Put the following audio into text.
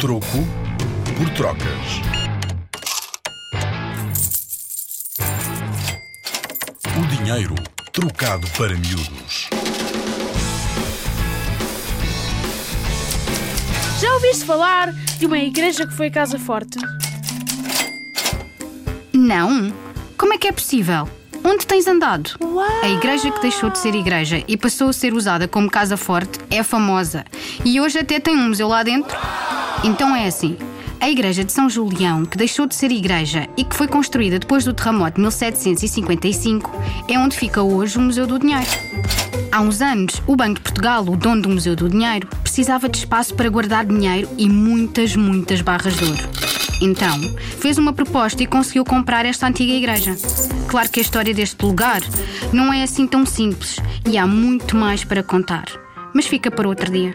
Troco por trocas. O dinheiro trocado para miúdos. Já ouviste falar de uma igreja que foi casa forte? Não? Como é que é possível? Onde tens andado? Uau! A igreja que deixou de ser igreja e passou a ser usada como casa forte é famosa. E hoje até tem um museu lá dentro. Então é assim. A igreja de São Julião, que deixou de ser igreja e que foi construída depois do terremoto de 1755, é onde fica hoje o Museu do Dinheiro. Há uns anos, o Banco de Portugal, o dono do Museu do Dinheiro, precisava de espaço para guardar dinheiro e muitas, muitas barras de ouro. Então, fez uma proposta e conseguiu comprar esta antiga igreja. Claro que a história deste lugar não é assim tão simples e há muito mais para contar. Mas fica para outro dia.